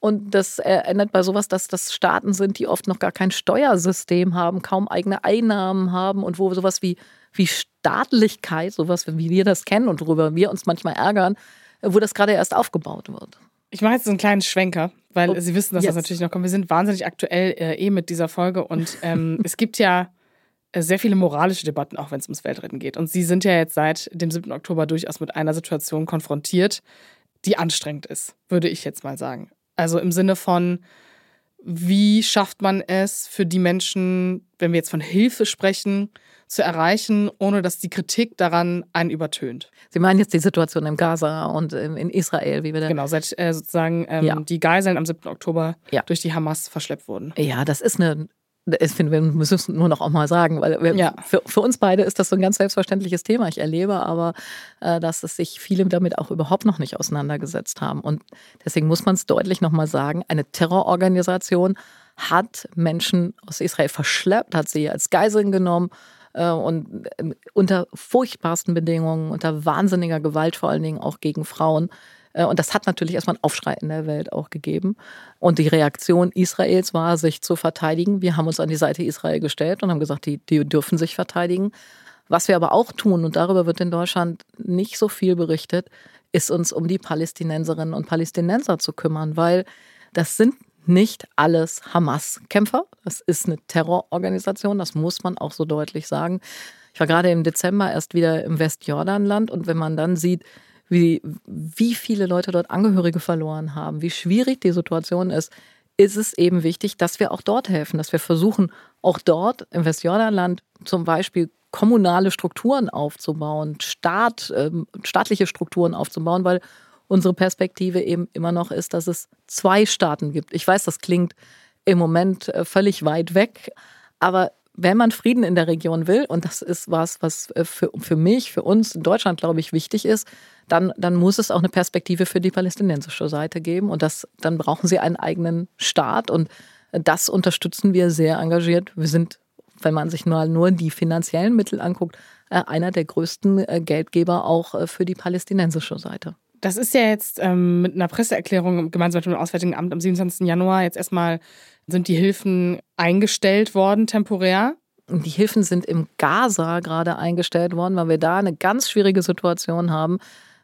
Und das ändert bei sowas, dass das Staaten sind, die oft noch gar kein Steuersystem haben, kaum eigene Einnahmen haben und wo sowas wie, wie Staatlichkeit, sowas wie wir das kennen und worüber wir uns manchmal ärgern, wo das gerade erst aufgebaut wird. Ich mache jetzt einen kleinen Schwenker, weil oh, Sie wissen, dass yes. das natürlich noch kommt. Wir sind wahnsinnig aktuell äh, eh mit dieser Folge und ähm, es gibt ja äh, sehr viele moralische Debatten, auch wenn es ums Weltretten geht. Und Sie sind ja jetzt seit dem 7. Oktober durchaus mit einer Situation konfrontiert, die anstrengend ist, würde ich jetzt mal sagen. Also im Sinne von, wie schafft man es für die Menschen, wenn wir jetzt von Hilfe sprechen, zu erreichen, ohne dass die Kritik daran einen übertönt. Sie meinen jetzt die Situation im Gaza und in Israel, wie wir da. Genau, seit äh, sozusagen ähm, ja. die Geiseln am 7. Oktober ja. durch die Hamas verschleppt wurden. Ja, das ist eine ich finde, wir müssen es nur noch auch mal sagen, weil wir, ja. für, für, uns beide ist das so ein ganz selbstverständliches Thema. Ich erlebe aber, äh, dass es sich viele damit auch überhaupt noch nicht auseinandergesetzt haben. Und deswegen muss man es deutlich noch mal sagen, eine Terrororganisation hat Menschen aus Israel verschleppt, hat sie als Geiseln genommen und äh, unter furchtbarsten Bedingungen, unter wahnsinniger Gewalt vor allen Dingen auch gegen Frauen äh, und das hat natürlich erstmal einen Aufschrei in der Welt auch gegeben. Und die Reaktion Israels war, sich zu verteidigen. Wir haben uns an die Seite Israel gestellt und haben gesagt, die, die dürfen sich verteidigen. Was wir aber auch tun, und darüber wird in Deutschland nicht so viel berichtet, ist uns um die Palästinenserinnen und Palästinenser zu kümmern, weil das sind nicht alles Hamas-Kämpfer. Das ist eine Terrororganisation, das muss man auch so deutlich sagen. Ich war gerade im Dezember erst wieder im Westjordanland und wenn man dann sieht, wie, wie viele Leute dort Angehörige verloren haben, wie schwierig die Situation ist, ist es eben wichtig, dass wir auch dort helfen, dass wir versuchen, auch dort im Westjordanland zum Beispiel kommunale Strukturen aufzubauen, Staat, äh, staatliche Strukturen aufzubauen, weil unsere Perspektive eben immer noch ist, dass es zwei Staaten gibt. Ich weiß, das klingt im Moment äh, völlig weit weg, aber wenn man Frieden in der Region will, und das ist was, was äh, für, für mich, für uns in Deutschland, glaube ich, wichtig ist, dann, dann muss es auch eine Perspektive für die palästinensische Seite geben. Und das, dann brauchen sie einen eigenen Staat. Und das unterstützen wir sehr engagiert. Wir sind, wenn man sich nur, nur die finanziellen Mittel anguckt, äh, einer der größten Geldgeber auch für die palästinensische Seite. Das ist ja jetzt ähm, mit einer Presseerklärung gemeinsam mit dem Auswärtigen Amt am 27. Januar jetzt erstmal sind die Hilfen eingestellt worden temporär. Die Hilfen sind im Gaza gerade eingestellt worden, weil wir da eine ganz schwierige Situation haben.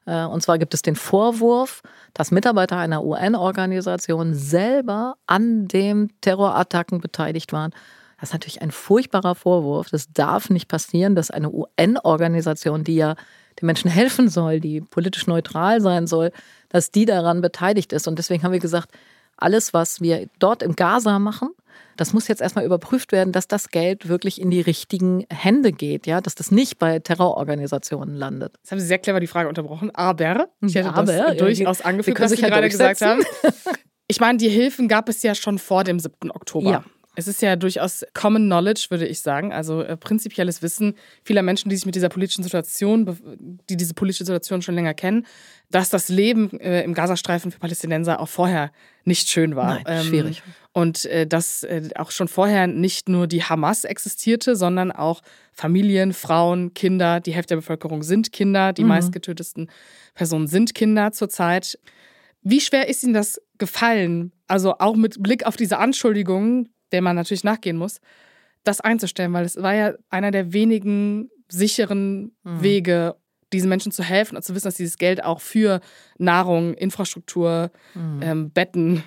Äh, und zwar gibt es den Vorwurf, dass Mitarbeiter einer UN-Organisation selber an den Terrorattacken beteiligt waren. Das ist natürlich ein furchtbarer Vorwurf. Das darf nicht passieren, dass eine UN-Organisation, die ja den Menschen helfen soll, die politisch neutral sein soll, dass die daran beteiligt ist. Und deswegen haben wir gesagt, alles, was wir dort im Gaza machen, das muss jetzt erstmal überprüft werden, dass das Geld wirklich in die richtigen Hände geht, ja, dass das nicht bei Terrororganisationen landet. Jetzt haben Sie sehr clever die Frage unterbrochen, aber ich hätte aber, das durchaus ja, angefügt, was Sie halt gerade gesagt haben. Ich meine, die Hilfen gab es ja schon vor dem 7. Oktober. Ja. Es ist ja durchaus Common Knowledge, würde ich sagen, also äh, prinzipielles Wissen vieler Menschen, die sich mit dieser politischen Situation, die diese politische Situation schon länger kennen, dass das Leben äh, im Gazastreifen für Palästinenser auch vorher nicht schön war. Nein, ähm, schwierig. Und äh, dass äh, auch schon vorher nicht nur die Hamas existierte, sondern auch Familien, Frauen, Kinder. Die Hälfte der Bevölkerung sind Kinder. Die mhm. meistgetötesten Personen sind Kinder zurzeit. Wie schwer ist Ihnen das gefallen? Also auch mit Blick auf diese Anschuldigungen, der man natürlich nachgehen muss, das einzustellen, weil es war ja einer der wenigen sicheren mhm. Wege, diesen Menschen zu helfen und zu wissen, dass dieses Geld auch für Nahrung, Infrastruktur, mhm. ähm, Betten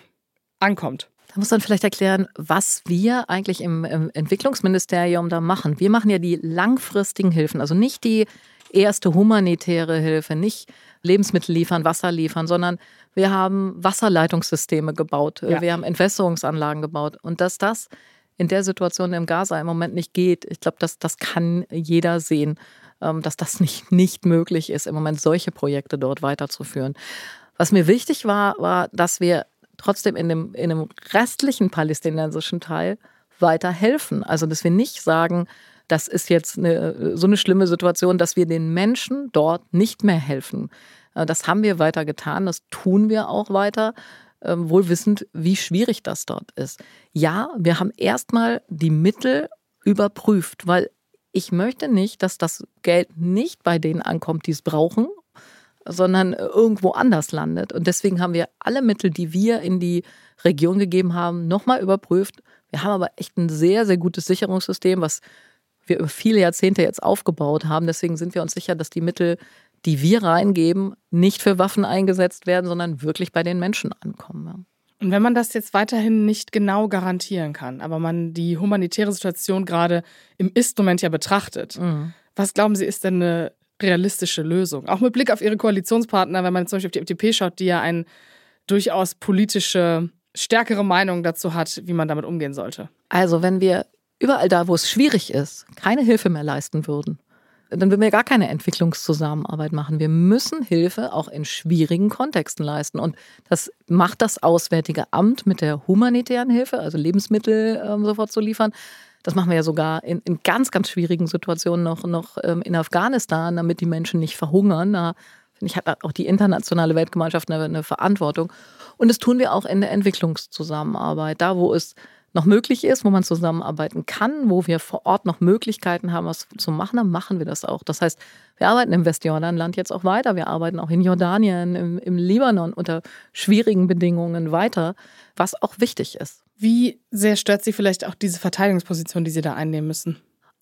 ankommt. Da muss man vielleicht erklären, was wir eigentlich im, im Entwicklungsministerium da machen. Wir machen ja die langfristigen Hilfen, also nicht die erste humanitäre Hilfe, nicht Lebensmittel liefern, Wasser liefern, sondern wir haben Wasserleitungssysteme gebaut, ja. wir haben Entwässerungsanlagen gebaut. Und dass das in der Situation im Gaza im Moment nicht geht, ich glaube, das, das kann jeder sehen, ähm, dass das nicht, nicht möglich ist, im Moment solche Projekte dort weiterzuführen. Was mir wichtig war, war, dass wir trotzdem in dem, in dem restlichen palästinensischen Teil weiter helfen. Also, dass wir nicht sagen, das ist jetzt eine, so eine schlimme Situation, dass wir den Menschen dort nicht mehr helfen. Äh, das haben wir weiter getan, das tun wir auch weiter, ähm, wohl wissend, wie schwierig das dort ist. Ja, wir haben erstmal die Mittel überprüft, weil ich möchte nicht, dass das Geld nicht bei denen ankommt, die es brauchen, sondern irgendwo anders landet. Und deswegen haben wir alle Mittel, die wir in die Region gegeben haben, nochmal überprüft. Wir haben aber echt ein sehr, sehr gutes Sicherungssystem, was wir über viele Jahrzehnte jetzt aufgebaut haben. Deswegen sind wir uns sicher, dass die Mittel, die wir reingeben, nicht für Waffen eingesetzt werden, sondern wirklich bei den Menschen ankommen. Und wenn man das jetzt weiterhin nicht genau garantieren kann, aber man die humanitäre Situation gerade im Ist-Moment ja betrachtet, mhm. was glauben Sie, ist denn eine realistische Lösung? Auch mit Blick auf Ihre Koalitionspartner, wenn man zum Beispiel auf die FDP schaut, die ja eine durchaus politische, stärkere Meinung dazu hat, wie man damit umgehen sollte. Also, wenn wir überall da, wo es schwierig ist, keine Hilfe mehr leisten würden, dann würden wir gar keine Entwicklungszusammenarbeit machen. Wir müssen Hilfe auch in schwierigen Kontexten leisten. Und das macht das Auswärtige Amt mit der humanitären Hilfe, also Lebensmittel ähm, sofort zu liefern. Das machen wir ja sogar in, in ganz, ganz schwierigen Situationen noch, noch ähm, in Afghanistan, damit die Menschen nicht verhungern. Da finde ich, hat auch die internationale Weltgemeinschaft eine, eine Verantwortung. Und das tun wir auch in der Entwicklungszusammenarbeit, da wo es noch möglich ist, wo man zusammenarbeiten kann, wo wir vor Ort noch Möglichkeiten haben, was zu machen, dann machen wir das auch. Das heißt, wir arbeiten im Westjordanland jetzt auch weiter. Wir arbeiten auch in Jordanien, im, im Libanon unter schwierigen Bedingungen weiter, was auch wichtig ist. Wie sehr stört Sie vielleicht auch diese Verteidigungsposition, die Sie da einnehmen müssen?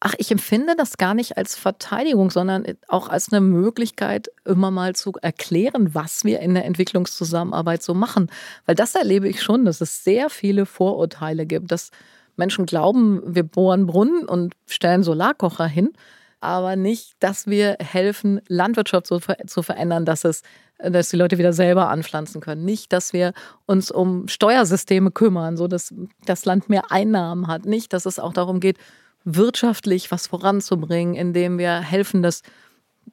Ach, ich empfinde das gar nicht als Verteidigung, sondern auch als eine Möglichkeit, immer mal zu erklären, was wir in der Entwicklungszusammenarbeit so machen. Weil das erlebe ich schon, dass es sehr viele Vorurteile gibt, dass Menschen glauben, wir bohren Brunnen und stellen Solarkocher hin, aber nicht, dass wir helfen, Landwirtschaft so zu verändern, dass es dass die Leute wieder selber anpflanzen können. Nicht, dass wir uns um Steuersysteme kümmern, so dass das Land mehr Einnahmen hat. Nicht, dass es auch darum geht, wirtschaftlich was voranzubringen, indem wir helfen, dass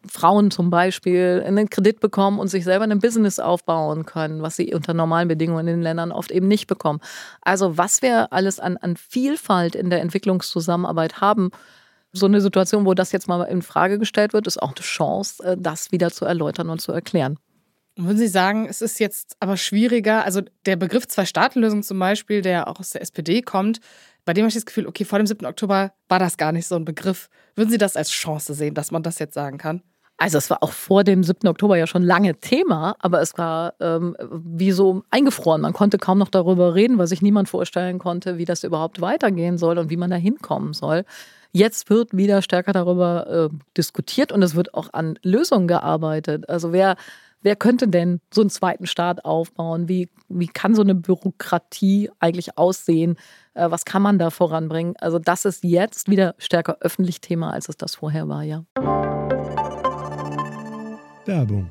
Frauen zum Beispiel einen Kredit bekommen und sich selber ein Business aufbauen können, was sie unter normalen Bedingungen in den Ländern oft eben nicht bekommen. Also was wir alles an, an Vielfalt in der Entwicklungszusammenarbeit haben, so eine Situation, wo das jetzt mal in Frage gestellt wird, ist auch eine Chance, äh, das wieder zu erläutern und zu erklären. Würden Sie sagen, es ist jetzt aber schwieriger, also der Begriff Zwei-Staaten-Lösung zum Beispiel, der auch aus der SPD kommt, bei dem habe ich das Gefühl, okay, vor dem 7. Oktober war das gar nicht so ein Begriff. Würden Sie das als Chance sehen, dass man das jetzt sagen kann? Also es war auch vor dem 7. Oktober ja schon lange Thema, aber es war ähm, wie so eingefroren. Man konnte kaum noch darüber reden, weil sich niemand vorstellen konnte, wie das überhaupt weitergehen soll und wie man da hinkommen soll. Jetzt wird wieder stärker darüber äh, diskutiert und es wird auch an Lösungen gearbeitet. Also wer Wer könnte denn so einen zweiten Staat aufbauen? Wie, wie kann so eine Bürokratie eigentlich aussehen? Äh, was kann man da voranbringen? Also das ist jetzt wieder stärker öffentlich Thema, als es das vorher war, ja. Werbung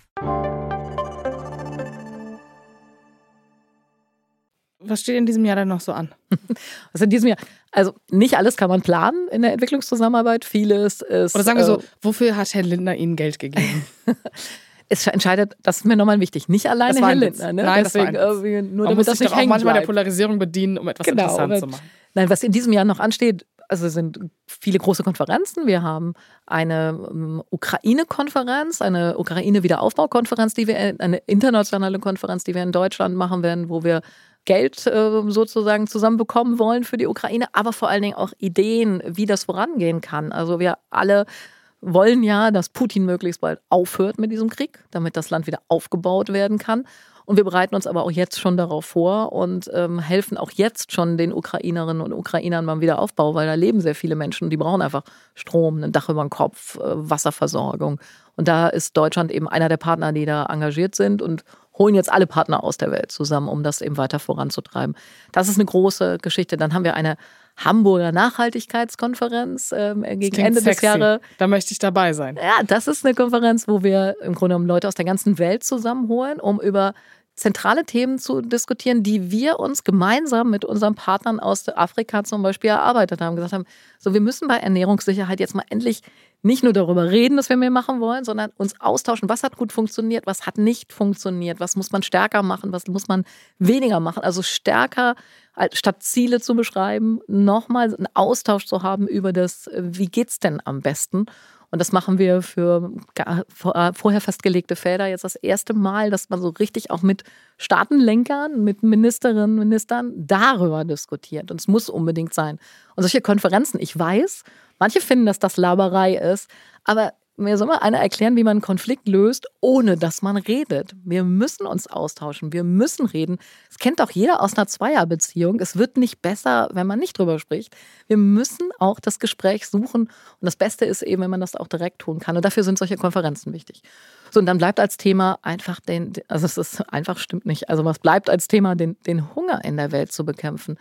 Was steht in diesem Jahr dann noch so an? Also in diesem Jahr, also nicht alles kann man planen in der Entwicklungszusammenarbeit. Vieles ist. Oder sagen wir so, äh, wofür hat Herr Lindner Ihnen Geld gegeben? es entscheidet, das ist mir nochmal wichtig, nicht alleine Herr Lindner. Ne? Nein, Deswegen, das war nur man muss das sich nicht auch manchmal bleibt. der Polarisierung bedienen, um etwas genau, interessant zu machen. Nein, was in diesem Jahr noch ansteht, also sind viele große Konferenzen. Wir haben eine um, Ukraine-Konferenz, eine Ukraine-Wiederaufbau-Konferenz, die wir, eine internationale Konferenz, die wir in Deutschland machen werden, wo wir Geld äh, sozusagen zusammenbekommen wollen für die Ukraine, aber vor allen Dingen auch Ideen, wie das vorangehen kann. Also wir alle wollen ja, dass Putin möglichst bald aufhört mit diesem Krieg, damit das Land wieder aufgebaut werden kann. Und wir bereiten uns aber auch jetzt schon darauf vor und ähm, helfen auch jetzt schon den Ukrainerinnen und Ukrainern beim Wiederaufbau, weil da leben sehr viele Menschen und die brauchen einfach Strom, ein Dach über dem Kopf, äh, Wasserversorgung. Und da ist Deutschland eben einer der Partner, die da engagiert sind und holen jetzt alle Partner aus der Welt zusammen, um das eben weiter voranzutreiben. Das ist eine große Geschichte. Dann haben wir eine Hamburger Nachhaltigkeitskonferenz ähm, gegen Ende sexy. des Jahres. Da möchte ich dabei sein. Ja, das ist eine Konferenz, wo wir im Grunde genommen Leute aus der ganzen Welt zusammenholen, um über zentrale Themen zu diskutieren, die wir uns gemeinsam mit unseren Partnern aus Afrika zum Beispiel erarbeitet haben. Gesagt haben, so wir müssen bei Ernährungssicherheit jetzt mal endlich nicht nur darüber reden, dass wir mehr machen wollen, sondern uns austauschen, was hat gut funktioniert, was hat nicht funktioniert, was muss man stärker machen, was muss man weniger machen. Also stärker statt Ziele zu beschreiben, nochmal einen Austausch zu haben über das, wie geht's denn am besten und das machen wir für äh, vorher festgelegte Felder jetzt das erste Mal, dass man so richtig auch mit Staatenlenkern, mit Ministerinnen, Ministern darüber diskutiert. Und es muss unbedingt sein. Und solche Konferenzen, ich weiß, manche finden, dass das Laberei ist, aber mir soll mal einer erklären, wie man einen Konflikt löst, ohne dass man redet. Wir müssen uns austauschen, wir müssen reden. Es kennt auch jeder aus einer Zweierbeziehung. Es wird nicht besser, wenn man nicht drüber spricht. Wir müssen auch das Gespräch suchen. Und das Beste ist eben, wenn man das auch direkt tun kann. Und dafür sind solche Konferenzen wichtig. So, und dann bleibt als Thema einfach den, also es ist einfach stimmt nicht. Also was bleibt als Thema, den, den Hunger in der Welt zu bekämpfen.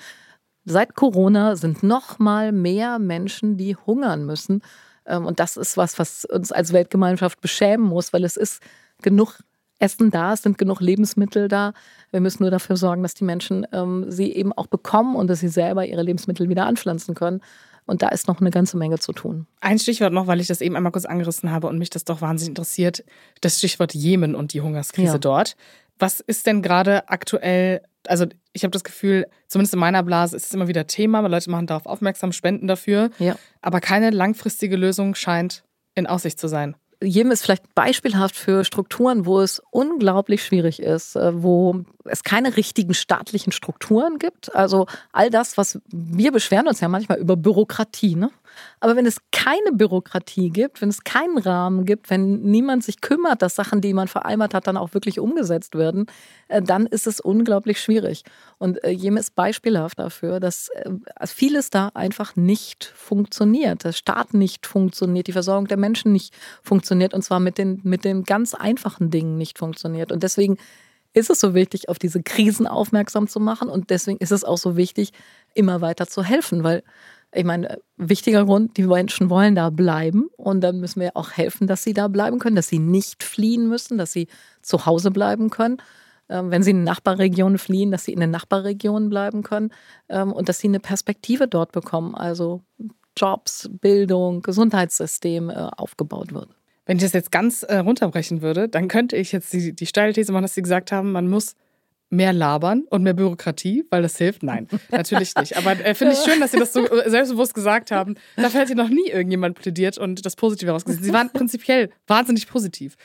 Seit Corona sind noch mal mehr Menschen, die hungern müssen. Ähm, und das ist was, was uns als Weltgemeinschaft beschämen muss, weil es ist genug Essen da, es sind genug Lebensmittel da. Wir müssen nur dafür sorgen, dass die Menschen ähm, sie eben auch bekommen und dass sie selber ihre Lebensmittel wieder anpflanzen können. Und da ist noch eine ganze Menge zu tun. Ein Stichwort noch, weil ich das eben einmal kurz angerissen habe und mich das doch wahnsinnig interessiert. Das Stichwort Jemen und die Hungerskrise ja. dort. Was ist denn gerade aktuell also ich habe das Gefühl, zumindest in meiner Blase ist es immer wieder Thema, weil Leute machen darauf aufmerksam, spenden dafür. Ja. Aber keine langfristige Lösung scheint in Aussicht zu sein. Jemen ist vielleicht beispielhaft für Strukturen, wo es unglaublich schwierig ist, äh, wo es keine richtigen staatlichen Strukturen gibt. Also all das, was wir beschweren uns ja manchmal über Bürokratie. Ne? Aber wenn es keine Bürokratie gibt, wenn es keinen Rahmen gibt, wenn niemand sich kümmert, dass Sachen, die man vereinbart hat, dann auch wirklich umgesetzt werden, äh, dann ist es unglaublich schwierig. Und äh, Jemen ist beispielhaft dafür, dass äh, vieles da einfach nicht funktioniert. Der Staat nicht funktioniert, die Versorgung der Menschen nicht funktioniert und zwar mit den, mit den ganz einfachen Dingen nicht funktioniert. Und deswegen ist es so wichtig, auf diese Krisen aufmerksam zu machen und deswegen ist es auch so wichtig, immer weiter zu helfen, weil ich meine, wichtiger Grund, die Menschen wollen da bleiben und dann müssen wir auch helfen, dass sie da bleiben können, dass sie nicht fliehen müssen, dass sie zu Hause bleiben können. Ähm, wenn sie in eine Nachbarregion fliehen, dass sie in den Nachbarregionen bleiben können ähm, und dass sie eine Perspektive dort bekommen, also Jobs, Bildung, Gesundheitssystem äh, aufgebaut wird. Wenn ich das jetzt ganz äh, runterbrechen würde, dann könnte ich jetzt die, die steile These machen, dass Sie gesagt haben, man muss mehr labern und mehr Bürokratie, weil das hilft? Nein, natürlich nicht. Aber äh, finde ich schön, dass Sie das so äh, selbstbewusst gesagt haben. Dafür hätte noch nie irgendjemand plädiert und das Positive rausgesehen. Sie waren prinzipiell wahnsinnig positiv.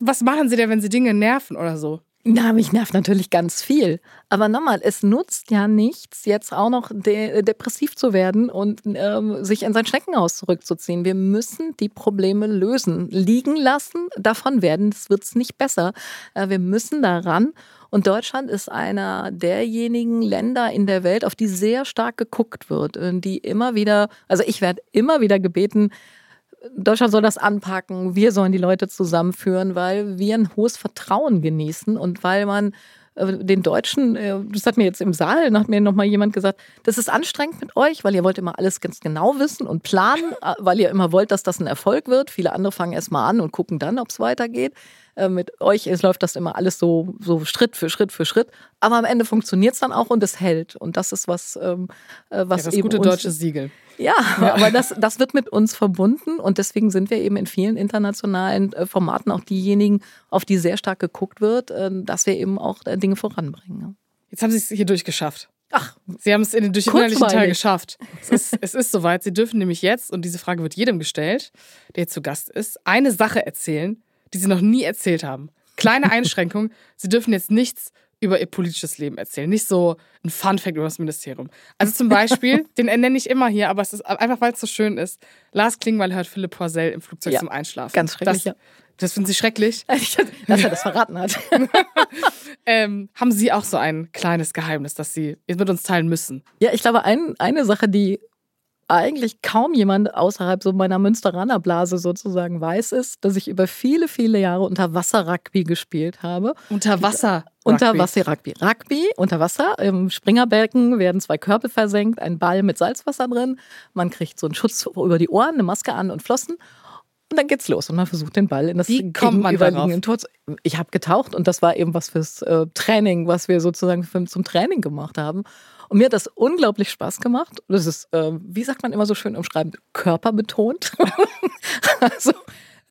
Was machen Sie denn, wenn Sie Dinge nerven oder so? Na, mich nervt natürlich ganz viel. Aber nochmal, es nutzt ja nichts, jetzt auch noch de depressiv zu werden und ähm, sich in sein Schneckenhaus zurückzuziehen. Wir müssen die Probleme lösen. Liegen lassen, davon werden, wird es nicht besser. Äh, wir müssen daran. Und Deutschland ist einer derjenigen Länder in der Welt, auf die sehr stark geguckt wird, die immer wieder, also ich werde immer wieder gebeten, Deutschland soll das anpacken, wir sollen die Leute zusammenführen, weil wir ein hohes Vertrauen genießen und weil man äh, den Deutschen, äh, das hat mir jetzt im Saal, hat mir nochmal jemand gesagt, das ist anstrengend mit euch, weil ihr wollt immer alles ganz genau wissen und planen, äh, weil ihr immer wollt, dass das ein Erfolg wird. Viele andere fangen erst mal an und gucken dann, ob es weitergeht. Mit euch es läuft das immer alles so, so Schritt für Schritt für Schritt. Aber am Ende funktioniert es dann auch und es hält. Und das ist was, ähm, was ja, das eben gute deutsche Siegel. Ja, ja, aber das, das wird mit uns verbunden und deswegen sind wir eben in vielen internationalen äh, Formaten auch diejenigen, auf die sehr stark geguckt wird, äh, dass wir eben auch äh, Dinge voranbringen. Jetzt haben Sie es hier durchgeschafft. Ach, Sie haben es in den, durch innerlichen Teil geschafft. Es ist, es ist soweit. Sie dürfen nämlich jetzt, und diese Frage wird jedem gestellt, der jetzt zu Gast ist, eine Sache erzählen, die Sie noch nie erzählt haben. Kleine Einschränkung. Sie dürfen jetzt nichts über Ihr politisches Leben erzählen. Nicht so ein Fun-Fact über das Ministerium. Also zum Beispiel, den nenne ich immer hier, aber es ist einfach, weil es so schön ist. Lars Klingbeil hört Philipp Porzell im Flugzeug Ja, zum Einschlafen. ganz schrecklich, Das, ja. das finden Sie schrecklich. dass er das verraten hat. Ähm, haben Sie auch so ein kleines Geheimnis, das Sie mit uns teilen müssen? Ja, ich glaube, ein, eine Sache, die eigentlich kaum jemand außerhalb so meiner Münsteraner Blase sozusagen weiß, ist, dass ich über viele, viele Jahre unter Wasser Rugby gespielt habe. Unter Wasser. Unter Wasser Rugby. Rugby unter Wasser. Im Springerbecken werden zwei Körbe versenkt, ein Ball mit Salzwasser drin. Man kriegt so einen Schutz über die Ohren, eine Maske an und Flossen. Und dann geht's los und man versucht den Ball in das Wie kommt man gegenüberliegende Tor zu. Ich habe getaucht und das war eben was fürs äh, Training, was wir sozusagen für, zum Training gemacht haben. Und mir hat das unglaublich Spaß gemacht. Das ist, äh, wie sagt man immer so schön umschreiben, körperbetont. also,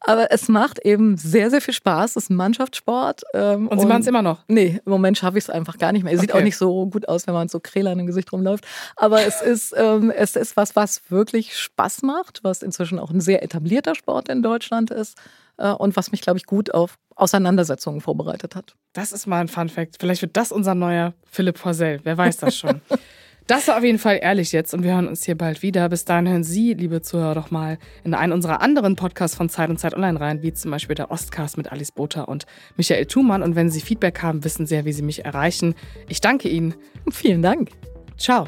aber es macht eben sehr, sehr viel Spaß. Es ist ein Mannschaftssport. Ähm, Und Sie machen es immer noch. Nee, im Moment schaffe ich es einfach gar nicht mehr. Es sieht Okay. auch nicht so gut aus, wenn man so Kräler im Gesicht rumläuft. Aber es ist, ähm, es ist was, was wirklich Spaß macht, was inzwischen auch ein sehr etablierter Sport in Deutschland ist und was mich, glaube ich, gut auf Auseinandersetzungen vorbereitet hat. Das ist mal ein Fun Fact. Vielleicht wird das unser neuer Philipp Porzell. Wer weiß das schon. Das war auf jeden Fall ehrlich jetzt und wir hören uns hier bald wieder. Bis dahin hören Sie, liebe Zuhörer, doch mal in einen unserer anderen Podcasts von Zeit und Zeit Online rein, wie zum Beispiel der Ostcast mit Alice Botha und Michael Thumann. Und wenn Sie Feedback haben, wissen Sie ja, wie Sie mich erreichen. Ich danke Ihnen. Vielen Dank. Ciao.